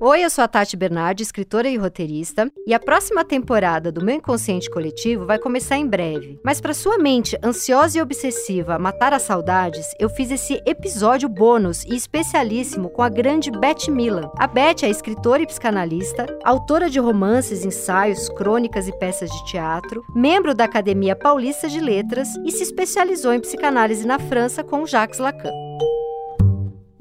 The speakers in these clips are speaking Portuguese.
Oi, eu sou a Tati Bernardi, escritora e roteirista, e a próxima temporada do Meu Inconsciente Coletivo vai começar em breve. Mas para sua mente ansiosa e obsessiva matar as saudades, eu fiz esse episódio bônus e especialíssimo com a grande Beth Milan. A Beth é escritora e psicanalista, autora de romances, ensaios, crônicas e peças de teatro, membro da Academia Paulista de Letras e se especializou em psicanálise na França com Jacques Lacan.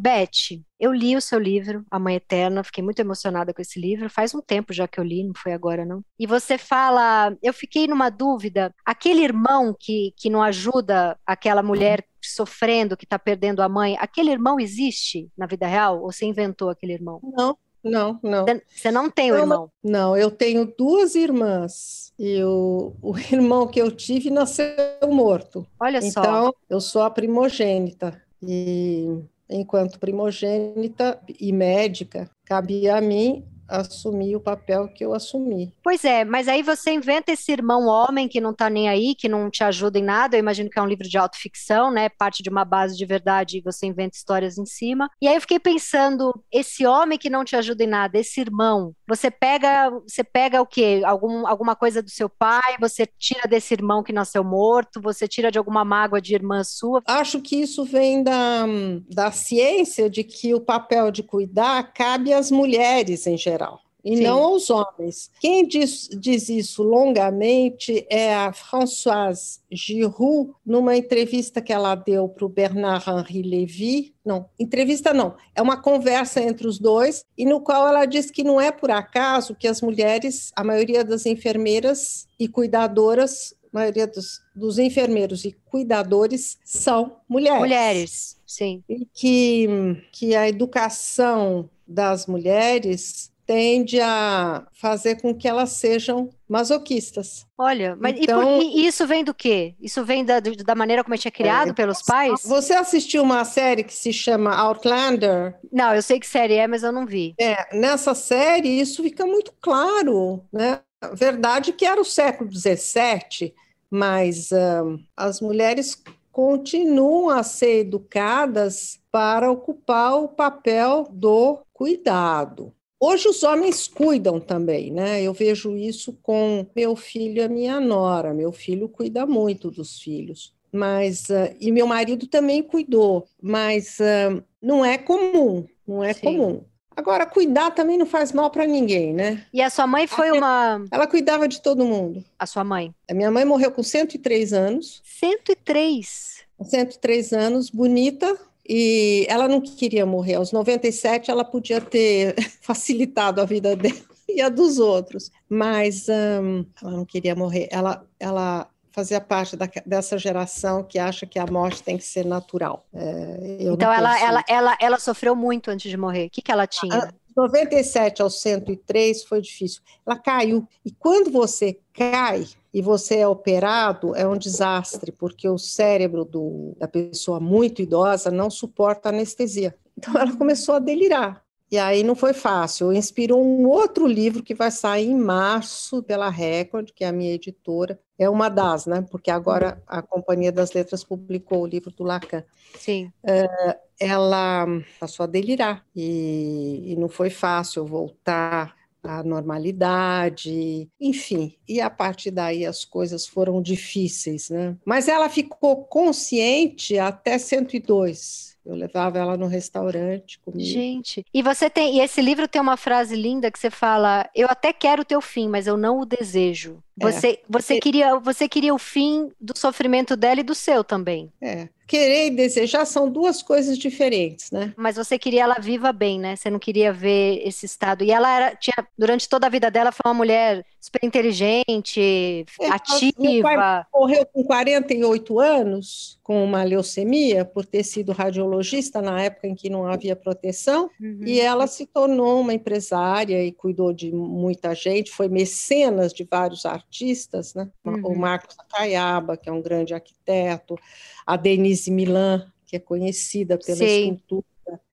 Beth, eu li o seu livro, A Mãe Eterna, fiquei muito emocionada com esse livro. Faz um tempo já que eu li, não foi agora não. E você fala, eu fiquei numa dúvida, aquele irmão que, que não ajuda aquela mulher sofrendo, que está perdendo a mãe, aquele irmão existe na vida real? Ou você inventou aquele irmão? Não, não, não. Você não tem o irmão? Não, eu tenho duas irmãs. E o, o irmão que eu tive nasceu morto. Olha só. Então, eu sou a primogênita. E enquanto primogênita e médica, cabia a mim assumir o papel que eu assumi. Pois é, mas aí você inventa esse irmão homem que não está nem aí, que não te ajuda em nada. Eu imagino que é um livro de autoficção, né? Parte de uma base de verdade e você inventa histórias em cima. E aí eu fiquei pensando, esse homem que não te ajuda em nada, esse irmão, você pega, você pega o quê? Algum, alguma coisa do seu pai, você tira desse irmão que nasceu morto, você tira de alguma mágoa de irmã sua? Acho que isso vem da, da ciência de que o papel de cuidar cabe às mulheres em geral e Sim. não aos homens. Quem diz, diz, isso longamente é a Françoise Giroux, numa entrevista que ela deu para o Bernard-Henri Lévy. Não, entrevista não, é uma conversa entre os dois, e no qual ela diz que não é por acaso que as mulheres, a maioria das enfermeiras e cuidadoras, a maioria dos, dos enfermeiros e cuidadores são mulheres. Mulheres, sim. E que, que a educação das mulheres tende a fazer com que elas sejam masoquistas. Olha, mas então, e, por, e isso vem do quê? Isso vem da, da maneira como a gente é criado é, pelos pais? Você assistiu uma série que se chama Outlander? Não, eu sei que série é, mas eu não vi. É, nessa série isso fica muito claro, né? Verdade que era o século XVII, mas um, as mulheres continuam a ser educadas para ocupar o papel do cuidado. Hoje os homens cuidam também, né? Eu vejo isso com meu filho e a minha nora. Meu filho cuida muito dos filhos, mas uh, e meu marido também cuidou, mas uh, não é comum, não é Sim. comum. Agora, cuidar também não faz mal para ninguém, né? E a sua mãe foi uma. Ela cuidava de todo mundo. A sua mãe? A minha mãe morreu com 103 anos. 103? 103 anos, bonita, e ela não queria morrer. Aos 97, ela podia ter facilitado a vida dela e a dos outros, mas ela não queria morrer. Ela, ela fazia parte da, dessa geração que acha que a morte tem que ser natural. É, então, ela, ela, ela, ela sofreu muito antes de morrer. O que, que ela tinha? A, 97 ao 103 foi difícil. Ela caiu. E quando você cai e você é operado, é um desastre, porque o cérebro do, da pessoa muito idosa não suporta anestesia. Então ela começou a delirar. E aí não foi fácil. Inspirou um outro livro que vai sair em março pela Record, que é a minha editora. É uma das, né? Porque agora a Companhia das Letras publicou o livro do Lacan. Sim. Uh, ela passou a delirar e, e não foi fácil voltar à normalidade, enfim. E a partir daí as coisas foram difíceis, né? Mas ela ficou consciente até 102 eu levava ela no restaurante comigo. Gente, e você tem, e esse livro tem uma frase linda que você fala: "Eu até quero o teu fim, mas eu não o desejo". Você, é. você queria, você queria o fim do sofrimento dela e do seu também. É. Querer e desejar são duas coisas diferentes, né? Mas você queria ela viva bem, né? Você não queria ver esse estado. E ela era, tinha, durante toda a vida dela, foi uma mulher super inteligente, é, ativa. Morreu com 48 anos, com uma leucemia, por ter sido radiologista na época em que não havia proteção. Uhum. E ela se tornou uma empresária e cuidou de muita gente, foi mecenas de vários artistas artistas, né? Uhum. O Marcos Caiaba, que é um grande arquiteto, a Denise Milan, que é conhecida pela Sei. escultura.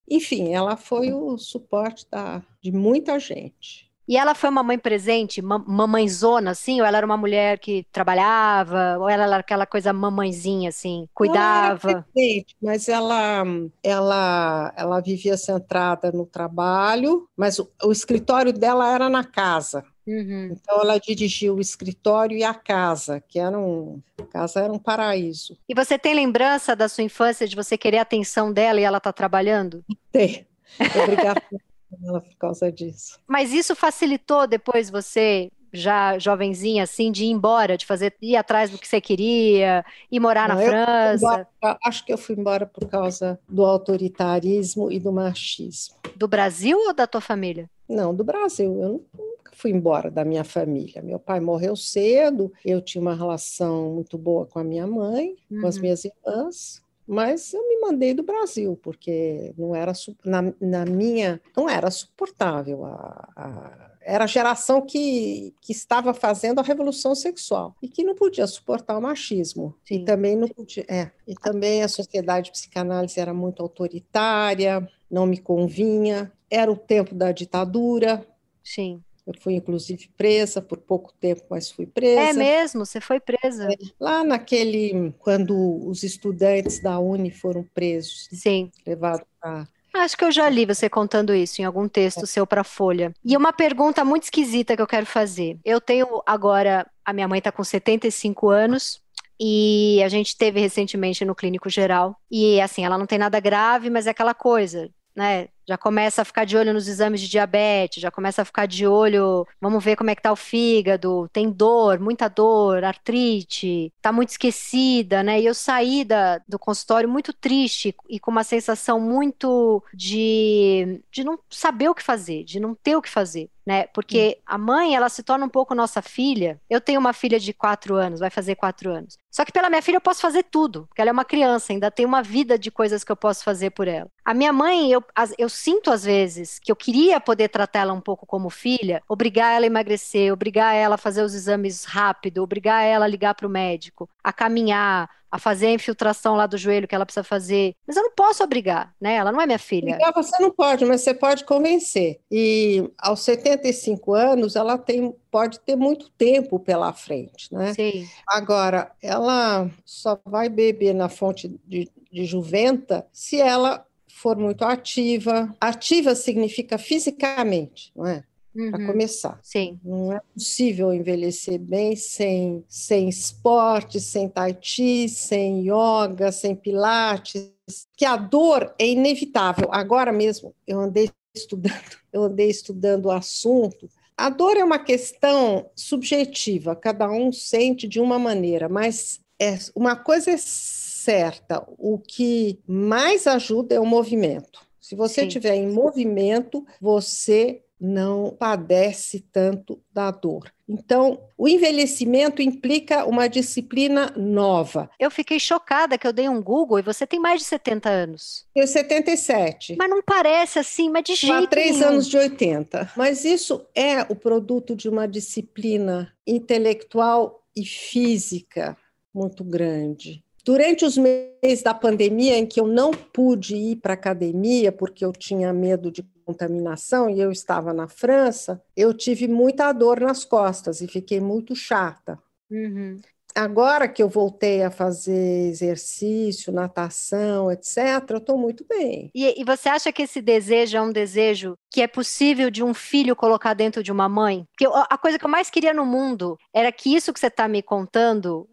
Enfim, ela foi o suporte da, de muita gente. E ela foi uma mãe presente, mamãezona, assim? Ou ela era uma mulher que trabalhava? Ou ela era aquela coisa mamãezinha, assim, cuidava? Ela presente, mas ela, ela, ela vivia centrada no trabalho, mas o, o escritório dela era na casa. Uhum. Então ela dirigiu o escritório e a casa, que era um a casa era um paraíso. E você tem lembrança da sua infância de você querer a atenção dela e ela tá trabalhando? Tem. Obrigada ela por causa disso. Mas isso facilitou depois você já jovenzinha, assim, de ir embora, de fazer, ir atrás do que você queria, ir morar Não, na França? Embora, acho que eu fui embora por causa do autoritarismo e do machismo. Do Brasil ou da tua família? Não, do Brasil. Eu nunca fui embora da minha família. Meu pai morreu cedo, eu tinha uma relação muito boa com a minha mãe, uhum. com as uhum. minhas irmãs, mas eu me mandei do Brasil porque não era na, na minha não era suportável a, a, era a geração que, que estava fazendo a revolução sexual e que não podia suportar o machismo Sim. e também não podia é, e também a sociedade de psicanálise era muito autoritária não me convinha era o tempo da ditadura Sim. Eu fui, inclusive, presa por pouco tempo, mas fui presa. É mesmo? Você foi presa? É, lá naquele. Quando os estudantes da Uni foram presos. Sim. Levados para. Acho que eu já li você contando isso em algum texto é. seu para Folha. E uma pergunta muito esquisita que eu quero fazer. Eu tenho agora. A minha mãe está com 75 anos. E a gente teve recentemente no clínico geral. E assim, ela não tem nada grave, mas é aquela coisa, né? Já começa a ficar de olho nos exames de diabetes, já começa a ficar de olho, vamos ver como é que tá o fígado, tem dor, muita dor, artrite, tá muito esquecida, né? E eu saí da, do consultório muito triste e com uma sensação muito de, de não saber o que fazer, de não ter o que fazer. Né? Porque a mãe, ela se torna um pouco nossa filha. Eu tenho uma filha de quatro anos, vai fazer quatro anos. Só que pela minha filha eu posso fazer tudo, porque ela é uma criança, ainda tem uma vida de coisas que eu posso fazer por ela. A minha mãe, eu, eu sinto às vezes que eu queria poder tratar ela um pouco como filha, obrigar ela a emagrecer, obrigar ela a fazer os exames rápido, obrigar ela a ligar para o médico, a caminhar, a fazer a infiltração lá do joelho que ela precisa fazer. Mas eu não posso obrigar, né? Ela não é minha filha. Obrigar você não pode, mas você pode convencer. E aos 75 anos, ela tem, pode ter muito tempo pela frente, né? Sim. Agora, ela só vai beber na fonte de, de juventa se ela for muito ativa. Ativa significa fisicamente, não é? Uhum. Para começar. Sim. Não é possível envelhecer bem sem, sem esporte, sem tai chi, sem yoga, sem pilates, que a dor é inevitável. Agora mesmo eu andei estudando, eu andei estudando o assunto. A dor é uma questão subjetiva, cada um sente de uma maneira, mas é uma coisa é certa, o que mais ajuda é o movimento. Se você estiver em movimento, você não padece tanto da dor. Então, o envelhecimento implica uma disciplina nova. Eu fiquei chocada que eu dei um Google e você tem mais de 70 anos. Eu 77. Mas não parece assim, mas de jeito Há três nenhum. anos de 80. Mas isso é o produto de uma disciplina intelectual e física muito grande. Durante os meses da pandemia, em que eu não pude ir para a academia porque eu tinha medo de contaminação e eu estava na França, eu tive muita dor nas costas e fiquei muito chata. Uhum. Agora que eu voltei a fazer exercício, natação, etc., eu estou muito bem. E, e, você acha que esse desejo é um desejo que é possível de um filho colocar dentro de uma mãe? Porque a coisa que eu mais queria no mundo era que isso que você está me contando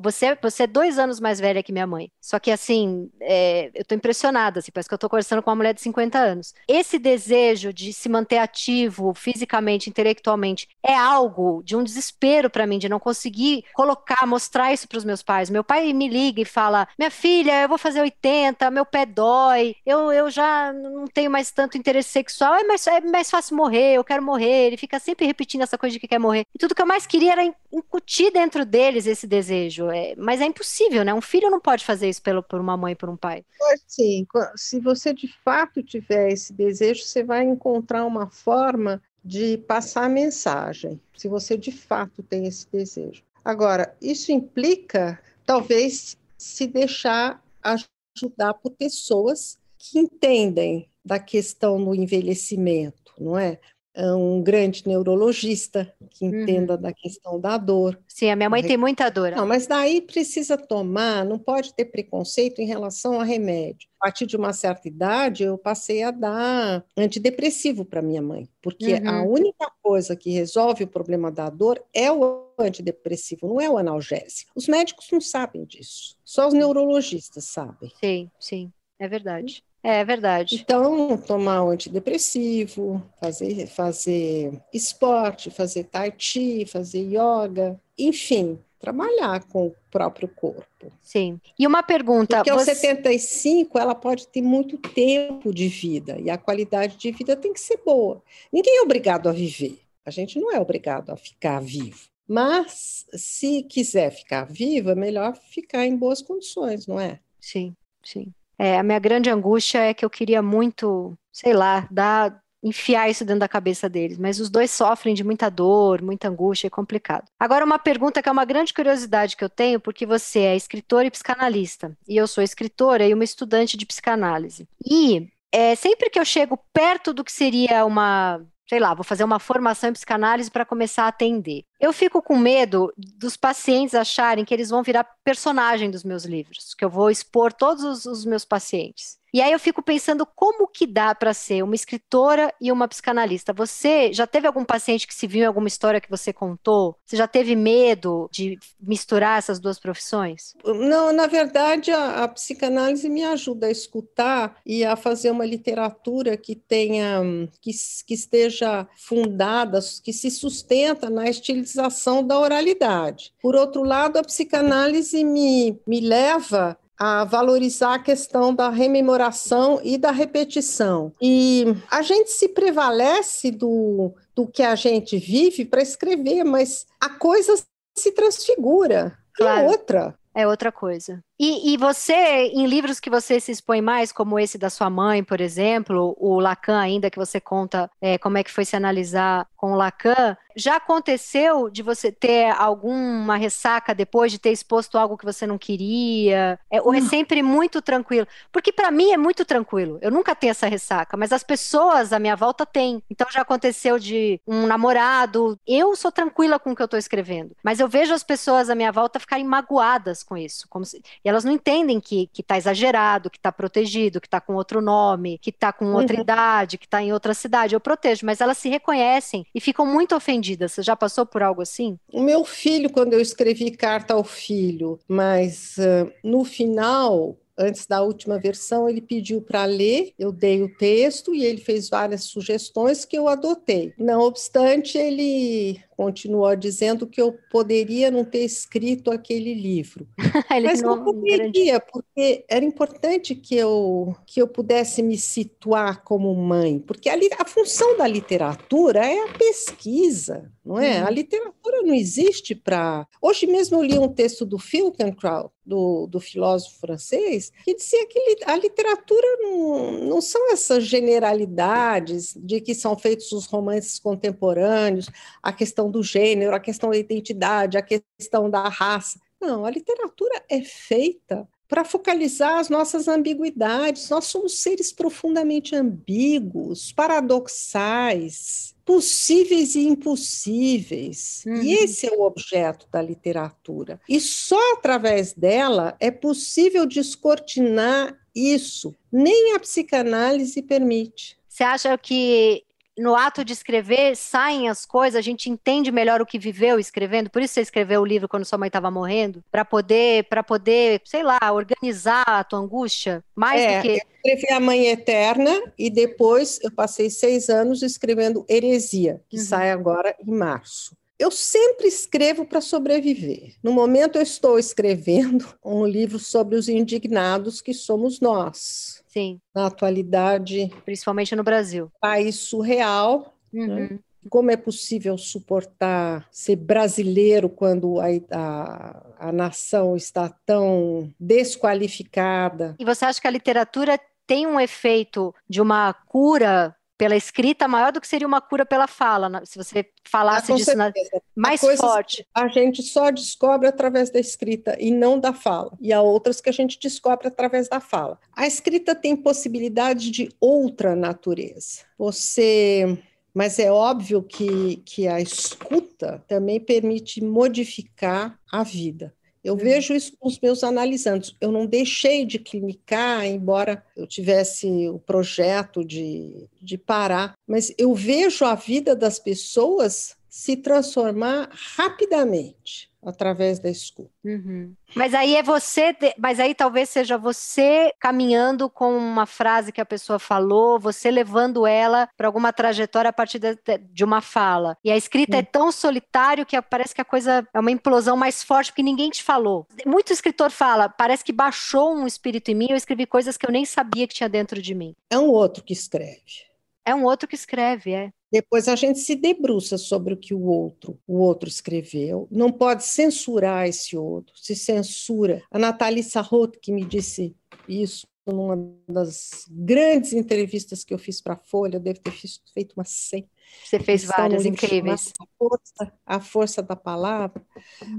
você, você é dois anos mais velha que minha mãe. Só que, assim, é, eu tô impressionada, assim, parece que eu tô conversando com uma mulher de 50 anos. Esse desejo de se manter ativo fisicamente, intelectualmente, é algo de um desespero para mim, de não conseguir colocar, mostrar isso para os meus pais. Meu pai me liga e fala: Minha filha, eu vou fazer 80, meu pé dói, eu, eu já não tenho mais tanto interesse sexual, é mais, é mais fácil morrer, eu quero morrer. Ele fica sempre repetindo essa coisa de que quer morrer. E tudo que eu mais queria era incutir dentro deles esse desejo. É, mas é impossível, né? Um filho não pode fazer isso pelo, por uma mãe, por um pai. Sim. Se você de fato tiver esse desejo, você vai encontrar uma forma de passar a mensagem, se você de fato tem esse desejo. Agora, isso implica, talvez, se deixar ajudar por pessoas que entendem da questão do envelhecimento, não é? Um grande neurologista que uhum. entenda uhum. da questão da dor. Sim, a minha mãe tem muita dor. Não, mas daí precisa tomar, não pode ter preconceito em relação a remédio. A partir de uma certa idade, eu passei a dar antidepressivo para minha mãe, porque uhum. a única coisa que resolve o problema da dor é o antidepressivo, não é o analgésico. Os médicos não sabem disso, só os neurologistas sabem. Sim, sim, é verdade. É verdade. Então, tomar um antidepressivo, fazer, fazer esporte, fazer tai chi, fazer yoga, enfim, trabalhar com o próprio corpo. Sim. E uma pergunta. Porque você... aos 75 ela pode ter muito tempo de vida e a qualidade de vida tem que ser boa. Ninguém é obrigado a viver. A gente não é obrigado a ficar vivo. Mas se quiser ficar vivo, é melhor ficar em boas condições, não é? Sim, sim. É, a minha grande angústia é que eu queria muito, sei lá, dar enfiar isso dentro da cabeça deles, mas os dois sofrem de muita dor, muita angústia, é complicado. Agora, uma pergunta que é uma grande curiosidade que eu tenho, porque você é escritora e psicanalista, e eu sou escritora e uma estudante de psicanálise. E é, sempre que eu chego perto do que seria uma sei lá, vou fazer uma formação em psicanálise para começar a atender. Eu fico com medo dos pacientes acharem que eles vão virar personagem dos meus livros, que eu vou expor todos os, os meus pacientes. E aí eu fico pensando como que dá para ser uma escritora e uma psicanalista. Você já teve algum paciente que se viu em alguma história que você contou? Você já teve medo de misturar essas duas profissões? Não, na verdade a, a psicanálise me ajuda a escutar e a fazer uma literatura que tenha que, que esteja fundada, que se sustenta na estilização da oralidade. Por outro lado, a psicanálise me, me leva a valorizar a questão da rememoração e da repetição. E a gente se prevalece do, do que a gente vive para escrever, mas a coisa se transfigura. Claro. É outra. É outra coisa. E, e, você, em livros que você se expõe mais, como esse da sua mãe, por exemplo, o Lacan ainda, que você conta é, como é que foi se analisar com o Lacan, já aconteceu de você ter alguma ressaca depois de ter exposto algo que você não queria? É, ou é sempre muito tranquilo? Porque para mim é muito tranquilo. Eu nunca tenho essa ressaca, mas as pessoas à minha volta têm. Então já aconteceu de um namorado. Eu sou tranquila com o que eu estou escrevendo, mas eu vejo as pessoas à minha volta ficarem magoadas com isso, como se elas não entendem que está exagerado, que está protegido, que está com outro nome, que está com outra uhum. idade, que está em outra cidade. Eu protejo, mas elas se reconhecem e ficam muito ofendidas. Você já passou por algo assim? O meu filho, quando eu escrevi carta ao filho, mas uh, no final antes da última versão, ele pediu para ler, eu dei o texto e ele fez várias sugestões que eu adotei. Não obstante, ele continuou dizendo que eu poderia não ter escrito aquele livro. Mas não, não poderia, porque era importante que eu, que eu pudesse me situar como mãe, porque a, a função da literatura é a pesquisa, não é? Hum. A literatura não existe para... Hoje mesmo eu li um texto do Finkenkraut, do, do filósofo francês, que dizia que a literatura não, não são essas generalidades de que são feitos os romances contemporâneos, a questão questão do gênero, a questão da identidade, a questão da raça. Não, a literatura é feita para focalizar as nossas ambiguidades. Nós somos seres profundamente ambíguos, paradoxais, possíveis e impossíveis. Uhum. E esse é o objeto da literatura. E só através dela é possível descortinar isso. Nem a psicanálise permite. Você acha que no ato de escrever saem as coisas, a gente entende melhor o que viveu escrevendo. Por isso você escreveu o livro quando sua mãe estava morrendo, para poder, para poder, sei lá, organizar a tua angústia mais é, do que. Eu escrevi a Mãe Eterna e depois eu passei seis anos escrevendo Heresia, que uhum. sai agora em março. Eu sempre escrevo para sobreviver. No momento, eu estou escrevendo um livro sobre os indignados que somos nós. Sim. Na atualidade. Principalmente no Brasil. País surreal. Né? Uhum. Né? Como é possível suportar ser brasileiro quando a, a, a nação está tão desqualificada? E você acha que a literatura tem um efeito de uma cura pela escrita maior do que seria uma cura pela fala, se você falasse ah, disso na, mais forte. A gente só descobre através da escrita e não da fala. E há outras que a gente descobre através da fala. A escrita tem possibilidade de outra natureza. Você Mas é óbvio que, que a escuta também permite modificar a vida. Eu uhum. vejo isso com os meus analisandos. Eu não deixei de clinicar, embora eu tivesse o projeto de, de parar, mas eu vejo a vida das pessoas se transformar rapidamente através da escuta. Uhum. Mas aí é você, mas aí talvez seja você caminhando com uma frase que a pessoa falou, você levando ela para alguma trajetória a partir de, de, uma fala. E a escrita é tão solitário que parece que a coisa é uma implosão mais forte porque ninguém te falou. Muito escritor fala, parece que baixou um espírito em mim, eu escrevi coisas que eu nem sabia que tinha dentro de mim. É um outro que escreve. É um outro que escreve, é. Depois a gente se debruça sobre o que o outro, o outro escreveu. Não pode censurar esse outro, se censura. A Nathalie Sarraute, que me disse isso numa das grandes entrevistas que eu fiz para a Folha, eu devo ter feito umas 100. Você fez várias incríveis. A força, a força da palavra.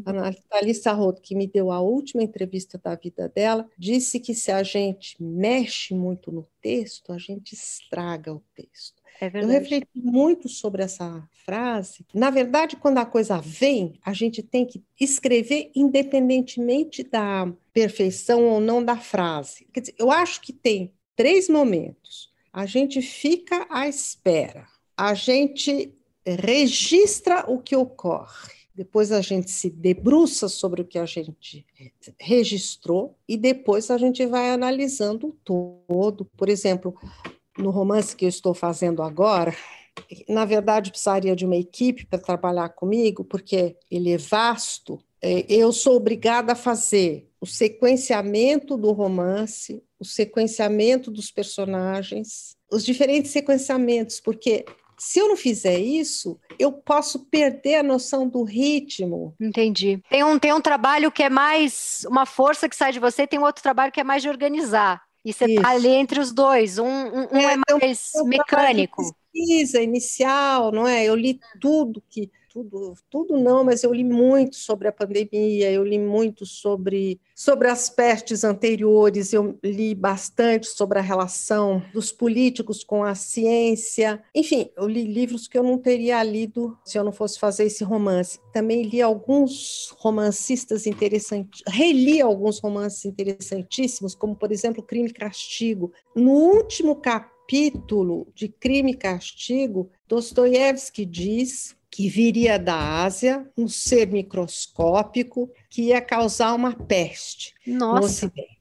A Nathalie Sarraute, que me deu a última entrevista da vida dela, disse que se a gente mexe muito no texto, a gente estraga o texto. É eu refleti muito sobre essa frase. Na verdade, quando a coisa vem, a gente tem que escrever independentemente da perfeição ou não da frase. Quer dizer, eu acho que tem três momentos. A gente fica à espera, a gente registra o que ocorre. Depois a gente se debruça sobre o que a gente registrou e depois a gente vai analisando o todo. Por exemplo, no romance que eu estou fazendo agora, na verdade precisaria de uma equipe para trabalhar comigo, porque ele é vasto. É, eu sou obrigada a fazer o sequenciamento do romance, o sequenciamento dos personagens, os diferentes sequenciamentos, porque se eu não fizer isso, eu posso perder a noção do ritmo. Entendi. Tem um, tem um trabalho que é mais uma força que sai de você, tem outro trabalho que é mais de organizar. E você está ali entre os dois, um, um, um é, é, mais mecânico. Pesquisa inicial, não é? Eu li tudo que tudo, tudo não, mas eu li muito sobre a pandemia, eu li muito sobre, sobre as pestes anteriores, eu li bastante sobre a relação dos políticos com a ciência. Enfim, eu li livros que eu não teria lido se eu não fosse fazer esse romance. Também li alguns romancistas interessantes, reli alguns romances interessantíssimos, como, por exemplo, Crime e Castigo. No último capítulo de Crime e Castigo, Dostoiévski diz que viria da Ásia, um ser microscópico que ia causar uma peste Nossa. no Ocidente.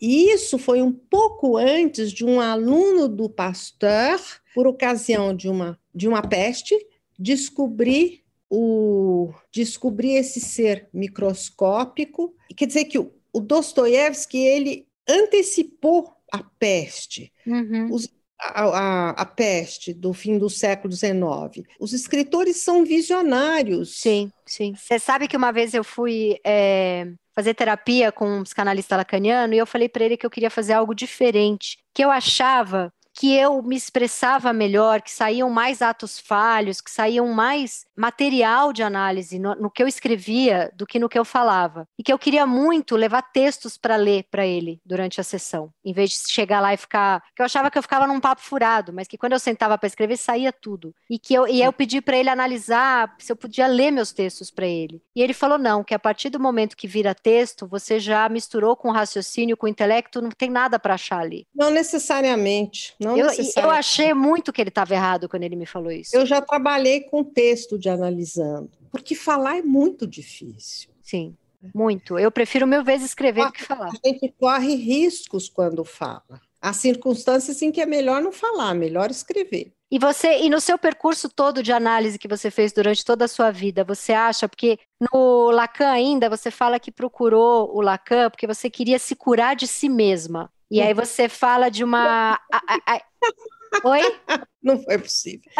E isso foi um pouco antes de um aluno do Pasteur, por ocasião de uma, de uma peste, descobrir o descobrir esse ser microscópico. Quer dizer que o, o Dostoiévski ele antecipou a peste. Uhum. Os a, a, a, peste do fim do século XIX. Os escritores são visionários. Sim, sim. Você sabe que uma vez eu fui é, fazer terapia com um psicanalista lacaniano e eu falei para ele que eu queria fazer algo diferente, que eu achava que eu me expressava melhor, que saíam mais atos falhos, que saíam mais material de análise no, no, que eu escrevia do que no que eu falava. E que eu queria muito levar textos para ler para ele durante a sessão, em vez de chegar lá e ficar. que eu achava que eu ficava num papo furado, mas que quando eu sentava para escrever saía tudo. E que eu, e eu pedi para ele analisar se eu podia ler meus textos para ele. E ele falou: não, que a partir do momento que vira texto, você já misturou com raciocínio, com intelecto, não tem nada para achar ali. Não necessariamente. Não eu, eu achei muito que ele estava errado quando ele me falou isso. Eu já trabalhei com texto de analisando, porque falar é muito difícil. Sim, muito. Eu prefiro mil vezes escrever do que falar. A gente corre riscos quando fala. Há circunstâncias em que é melhor não falar, melhor escrever. E você, e no seu percurso todo de análise que você fez durante toda a sua vida, você acha, porque no Lacan ainda você fala que procurou o Lacan porque você queria se curar de si mesma. E aí você fala de uma. Oi? Não foi possível.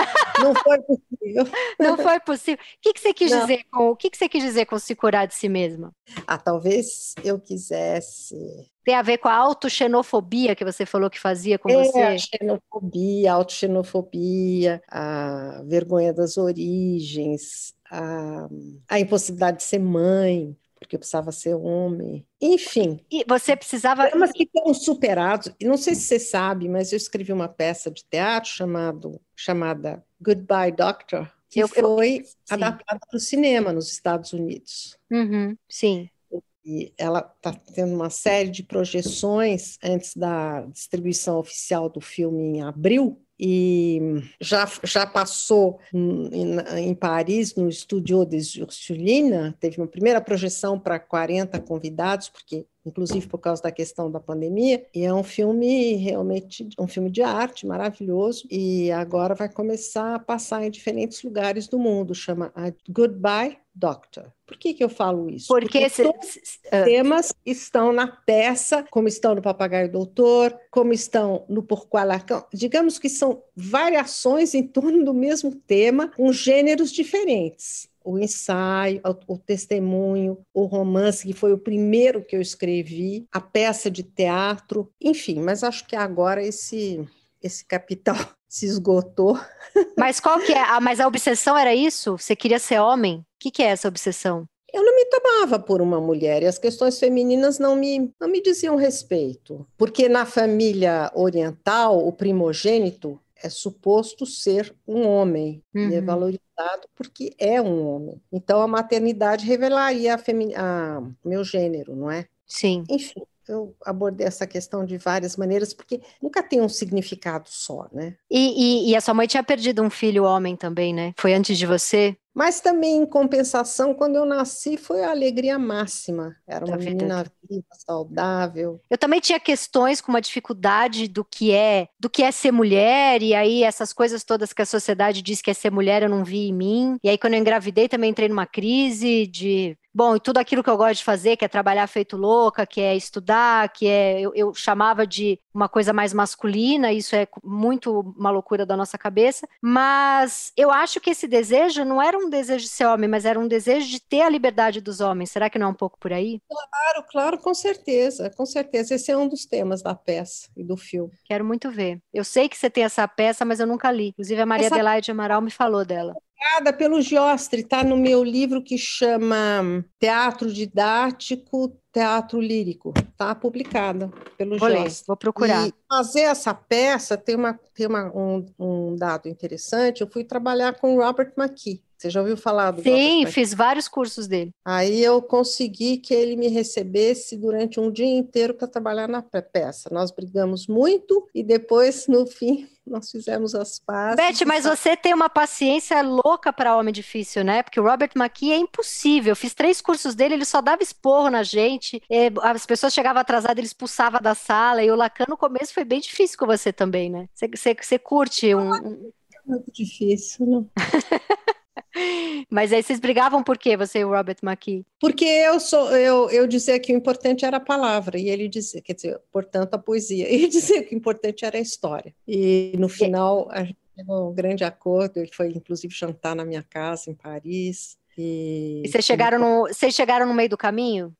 Não foi possível. Não foi possível. O que, que você quis Não. dizer com o que, que você quis dizer com se curar de si mesma? Ah, talvez eu quisesse. Tem a ver com a autoxenofobia que você falou que fazia com é, você? A xenofobia, a autoxenofobia, a vergonha das origens, a, a impossibilidade de ser mãe porque eu precisava ser homem. Enfim. E você precisava. Temas que foram superados. Não sei se você sabe, mas eu escrevi uma peça de teatro chamado, chamada Goodbye Doctor, que eu, foi eu... adaptada para o cinema nos Estados Unidos. Uhum, sim. E ela está tendo uma série de projeções antes da distribuição oficial do filme em abril, e já, já passou em, em Paris, no Studio des Ursulines, teve uma primeira projeção para 40 convidados, porque inclusive por causa da questão da pandemia, e é um filme realmente um filme de arte maravilhoso e agora vai começar a passar em diferentes lugares do mundo, chama Goodbye Doctor. Por que, que eu falo isso? Porque, Porque se, os uh, temas estão na peça, como estão no Papagaio Doutor, como estão no Porquá Lacan. Digamos que são variações em torno do mesmo tema, com gêneros diferentes o ensaio, o, testemunho, o romance, que foi o primeiro que eu escrevi, a peça de teatro, enfim, mas acho que agora esse, esse capital se esgotou. Mas qual que é? Mas a obsessão era isso? Você queria ser homem? O que, que é essa obsessão? Eu não me tomava por uma mulher e as questões femininas não me, não me diziam respeito. Porque na família oriental, o primogênito é suposto ser um homem uhum. e é valorizado porque é um homem. Então a maternidade revelaria a, femi a meu gênero, não é? Sim. Enfim, eu abordei essa questão de várias maneiras, porque nunca tem um significado só, né? E, e, e, a sua mãe tinha perdido um filho homem também, né? Foi antes de você? Mas também, em compensação, quando eu nasci, foi a alegria máxima. Era uma menina viva, saudável. Eu também tinha questões com uma dificuldade do que é, do que é ser mulher, e aí essas coisas todas que a sociedade diz que é ser mulher, eu não vi em mim. E aí, quando eu engravidei, também entrei numa crise de Bom, e tudo aquilo que eu gosto de fazer, que é trabalhar feito louca, que é estudar, que é. Eu, eu, chamava de uma coisa mais masculina, isso é muito uma loucura da nossa cabeça. Mas eu acho que esse desejo não era um desejo de ser homem, mas era um desejo de ter a liberdade dos homens. Será que não é um pouco por aí? Claro, claro, com certeza, com certeza. Esse é um dos temas da peça e do filme. Quero muito ver. Eu sei que você tem essa peça, mas eu nunca li. Inclusive, a Maria essa... Adelaide Amaral me falou dela publicada pelo Giostre, está no meu livro que chama Teatro Didático, Teatro Lírico. Está publicada pelo vou. Ler, vou procurar. E fazer essa peça tem, uma, tem uma, um, um dado interessante. Eu fui trabalhar com Robert McKee. Você já ouviu falar do Sim, fiz vários cursos dele. Aí eu consegui que ele me recebesse durante um dia inteiro para trabalhar na peça. Nós brigamos muito e depois, no fim, nós fizemos as pazes. Beth, mas você tem uma paciência louca para homem difícil, né? Porque o Robert McKee é impossível. Eu fiz três cursos dele, ele só dava esporro na gente. As pessoas chegavam atrasadas, ele expulsava da sala. E o Lacan no começo foi bem difícil com você também, né? Você, você, você curte um. É muito difícil, não. Mas aí vocês brigavam por quê, você e o Robert McKee? Porque eu sou, eu, eu dizia que o importante era a palavra, e ele dizia, quer dizer, portanto, a poesia. E ele dizia que o importante era a história. E no final, a gente teve um grande acordo, ele foi inclusive jantar na minha casa em Paris. E, e vocês chegaram no, vocês chegaram no meio do caminho?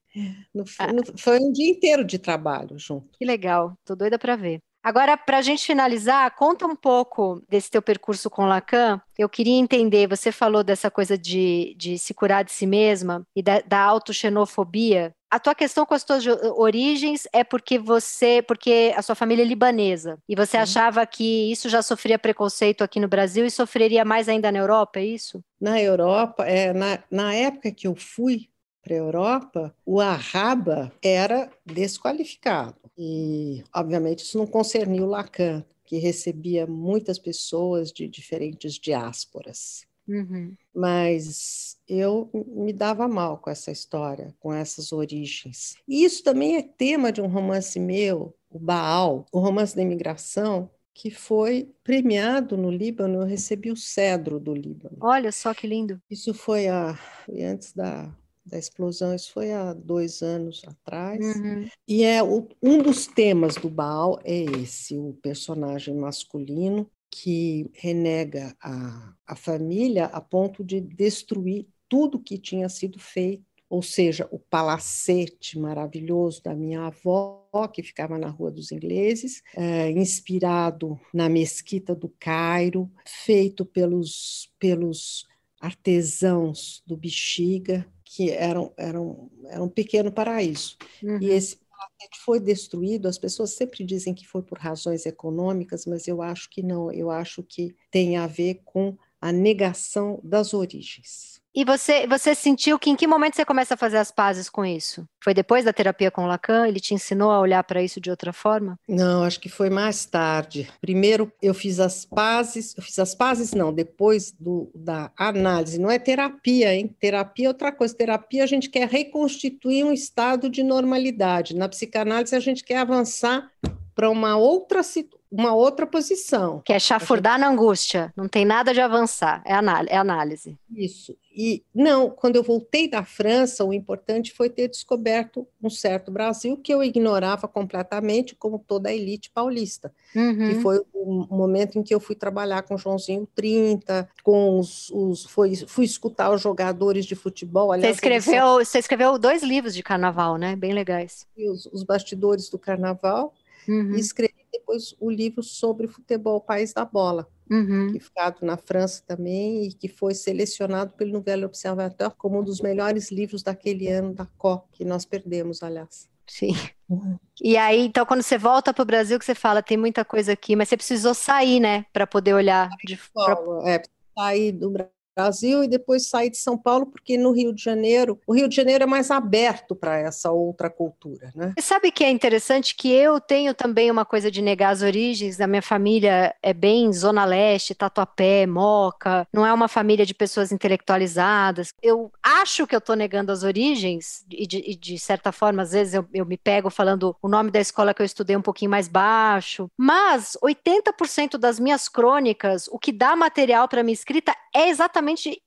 No, ah. no, foi um dia inteiro de trabalho junto. Que legal, tô doida para ver. Agora, para a gente finalizar, conta um pouco desse teu percurso com Lacan. Eu queria entender, você falou dessa coisa de, de se curar de si mesma e da, da autoxenofobia. A tua questão com as tuas origens é porque você, porque a sua família é libanesa e você Sim. achava que isso já sofria preconceito aqui no Brasil e sofreria mais ainda na Europa, é isso? Na Europa, é, na, na época que eu fui para a Europa, o arraba era desqualificado. E, obviamente, isso não concerniu Lacan, que recebia muitas pessoas de diferentes diásporas. Uhum. Mas eu me dava mal com essa história, com essas origens. E isso também é tema de um romance meu, o Baal, o romance da imigração, que foi premiado no Líbano. Eu recebi o cedro do Líbano. Olha só que lindo. Isso foi, a, foi antes da da explosão, isso foi há dois anos atrás. Uhum. E é o, um dos temas do Baal é esse, o personagem masculino que renega a, a família a ponto de destruir tudo que tinha sido feito ou seja, o palacete maravilhoso da minha avó, que ficava na Rua dos Ingleses, é, inspirado na Mesquita do Cairo, feito pelos, pelos artesãos do Bexiga, que era, um, era, um, era um pequeno paraíso. Uhum. E esse palacete foi destruído. As pessoas sempre dizem que foi por razões econômicas, mas eu acho que não. Eu acho que tem a ver com a negação das origens. E você, você sentiu que em que momento você começa a fazer as pazes com isso? Foi depois da terapia com Lacan? Ele te ensinou a olhar para isso de outra forma? Não, acho que foi mais tarde. Primeiro eu fiz as pazes, eu fiz as pazes não, depois do, da análise. Não é terapia, hein? Terapia é outra coisa. Terapia a gente quer reconstituir um estado de normalidade. Na psicanálise a gente quer avançar para uma outra situação uma outra posição. Que é chafurdar gente... na angústia, não tem nada de avançar, é, é análise. Isso. E não, quando eu voltei da França, o importante foi ter descoberto um certo Brasil que eu ignorava completamente, como toda a elite paulista. Uhum. Que foi o momento em que eu fui trabalhar com Joãozinho 30, com os. os foi, fui escutar os jogadores de futebol. Aliás, você, escreveu, você escreveu dois livros de carnaval, né? Bem legais. Os, os bastidores do carnaval. Uhum. E escrevi depois o livro sobre futebol, País da Bola, uhum. que ficado na França também e que foi selecionado pelo Nouvelle Observateur como um dos melhores livros daquele ano da COP, que nós perdemos, aliás. Sim. Uhum. E aí, então, quando você volta para o Brasil, que você fala, tem muita coisa aqui, mas você precisou sair, né, para poder olhar de fora. É, sair do Brasil Brasil e depois sair de São Paulo, porque no Rio de Janeiro, o Rio de Janeiro é mais aberto para essa outra cultura, né? Você sabe que é interessante que eu tenho também uma coisa de negar as origens, da minha família é bem Zona Leste, Tatuapé, Moca, não é uma família de pessoas intelectualizadas. Eu acho que eu estou negando as origens, e de, e de, certa forma, às vezes eu, eu me pego falando o nome da escola que eu estudei um pouquinho mais baixo, mas 80% das minhas crônicas, o que dá material para minha escrita é exatamente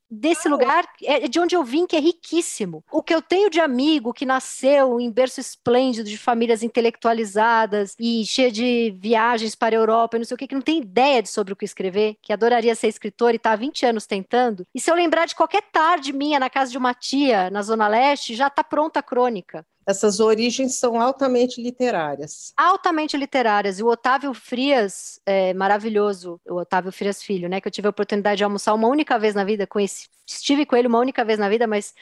desse lugar, é de onde eu vim, que é riquíssimo. O que eu tenho de amigo que nasceu em berço esplêndido, de famílias intelectualizadas e cheia de viagens para a Europa e não sei o que, que não tem ideia de sobre o que escrever, que adoraria ser escritor e está há 20 anos tentando. E se eu lembrar de qualquer tarde minha na casa de uma tia, na Zona Leste, já está pronta a crônica essas origens são altamente literárias. Altamente literárias. E o Otávio Frias, é maravilhoso, o Otávio Frias Filho, né? Que eu tive a oportunidade de almoçar uma única vez na vida, conheci, estive com ele uma única vez na vida, mas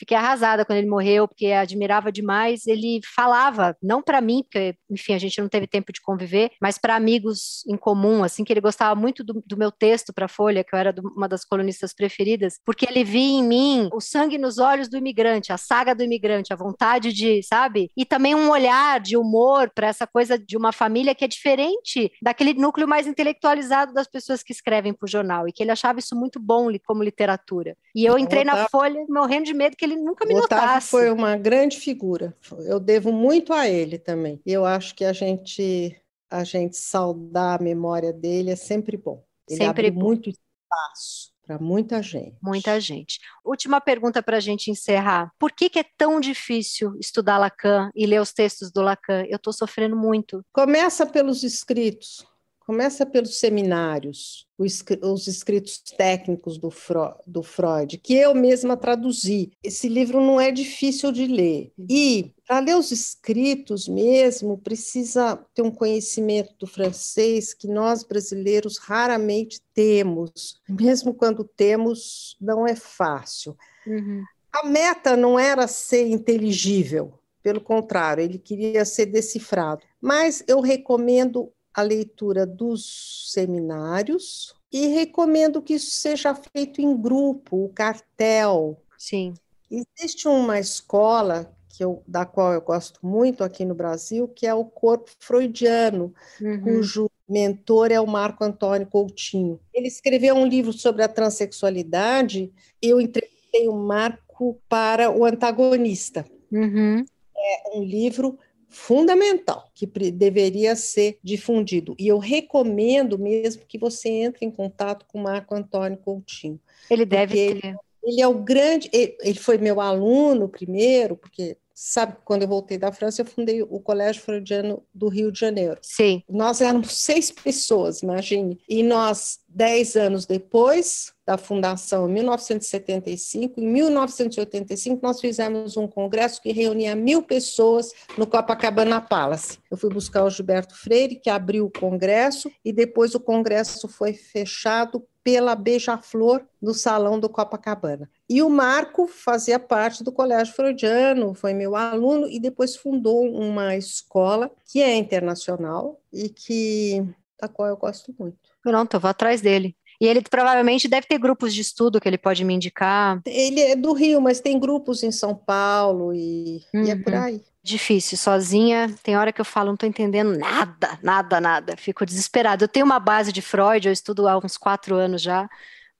fiquei arrasada quando ele morreu, porque admirava demais. Ele falava, não para mim, porque, enfim, a gente não teve tempo de conviver, mas para amigos em comum, assim, que ele gostava muito do, do meu texto para Folha, que eu era do, uma das colunistas preferidas, porque ele via em mim o sangue nos olhos do imigrante, a saga do imigrante, a vontade de, sabe? E também um olhar de humor para essa coisa de uma família que é diferente daquele núcleo mais intelectualizado das pessoas que escrevem para o jornal, e que ele achava isso muito bom como literatura. E eu entrei na Folha morrendo de medo que ele ele nunca me o Otávio notasse. foi uma grande figura. Eu devo muito a ele também. E eu acho que a gente a gente saudar a memória dele é sempre bom. Ele sempre abre bom. muito espaço para muita gente. Muita gente. Última pergunta para a gente encerrar. Por que, que, é tão difícil estudar Lacan e ler os textos do Lacan? Eu estou sofrendo muito. Começa pelos escritos. Começa pelos seminários, os escritos técnicos do, Freud, que eu mesma traduzi. Esse livro não é difícil de ler. E, para ler os escritos mesmo, precisa ter um conhecimento do francês que nós brasileiros raramente temos. Mesmo quando temos, não é fácil. Uhum. A meta não era ser inteligível, pelo contrário, ele queria ser decifrado. Mas eu recomendo a leitura dos seminários e recomendo que isso seja feito em grupo, o cartel. Sim. Existe uma escola que eu, da qual eu gosto muito aqui no Brasil, que é o Corpo Freudiano, uhum. cujo mentor é o Marco Antônio Coutinho. Ele escreveu um livro sobre a transexualidade. Eu entrevistei o Marco para o antagonista. Uhum. É um livro fundamental que deveria ser difundido. E eu recomendo mesmo que você entre em contato com o Marco Antônio Coutinho. Ele deve ter. Ele, ele é o grande. Ele, ele foi meu aluno primeiro, porque sabe, quando eu voltei da França, eu fundei o Colégio Freudiano do Rio de Janeiro. Sim. Nós éramos seis pessoas, imagine. E nós, dez anos depois da fundação, em 1975, em 1985, nós fizemos um congresso que reunia mil pessoas no Copacabana Palace. Eu fui buscar o Gilberto Freire, que abriu o congresso, e depois o congresso foi fechado pela Beija-Flor no Salão do Copacabana. E o Marco fazia parte do Colégio Freudiano, foi meu aluno e depois fundou uma escola que é internacional e que da qual eu gosto muito. Pronto, eu vou atrás dele. E ele provavelmente deve ter grupos de estudo que ele pode me indicar. Ele é do Rio, mas tem grupos em São Paulo e, uhum. e é por uhum. aí. Difícil, sozinha. Tem hora que eu falo, não estou entendendo nada, nada, nada. Fico desesperada. Eu tenho uma base de Freud, eu estudo há uns quatro anos já,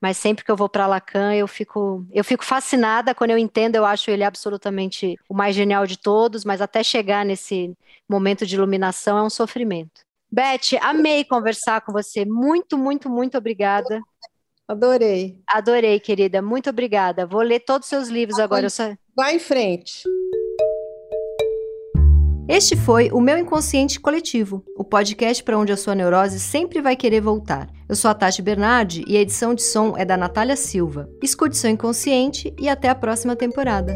mas sempre que eu vou para Lacan, eu fico, eu fico fascinada. Quando eu entendo, eu acho ele absolutamente o mais genial de todos, mas até chegar nesse momento de iluminação é um sofrimento. Beth, amei conversar com você. Muito, muito, muito obrigada. Adorei. Adorei, querida. Muito obrigada. Vou ler todos os seus livros vai, agora. Só... Vai em frente. Este foi o Meu Inconsciente Coletivo, o podcast para onde a sua neurose sempre vai querer voltar. Eu sou a Tati Bernardi e a edição de som é da Natália Silva. Escute seu inconsciente e até a próxima temporada.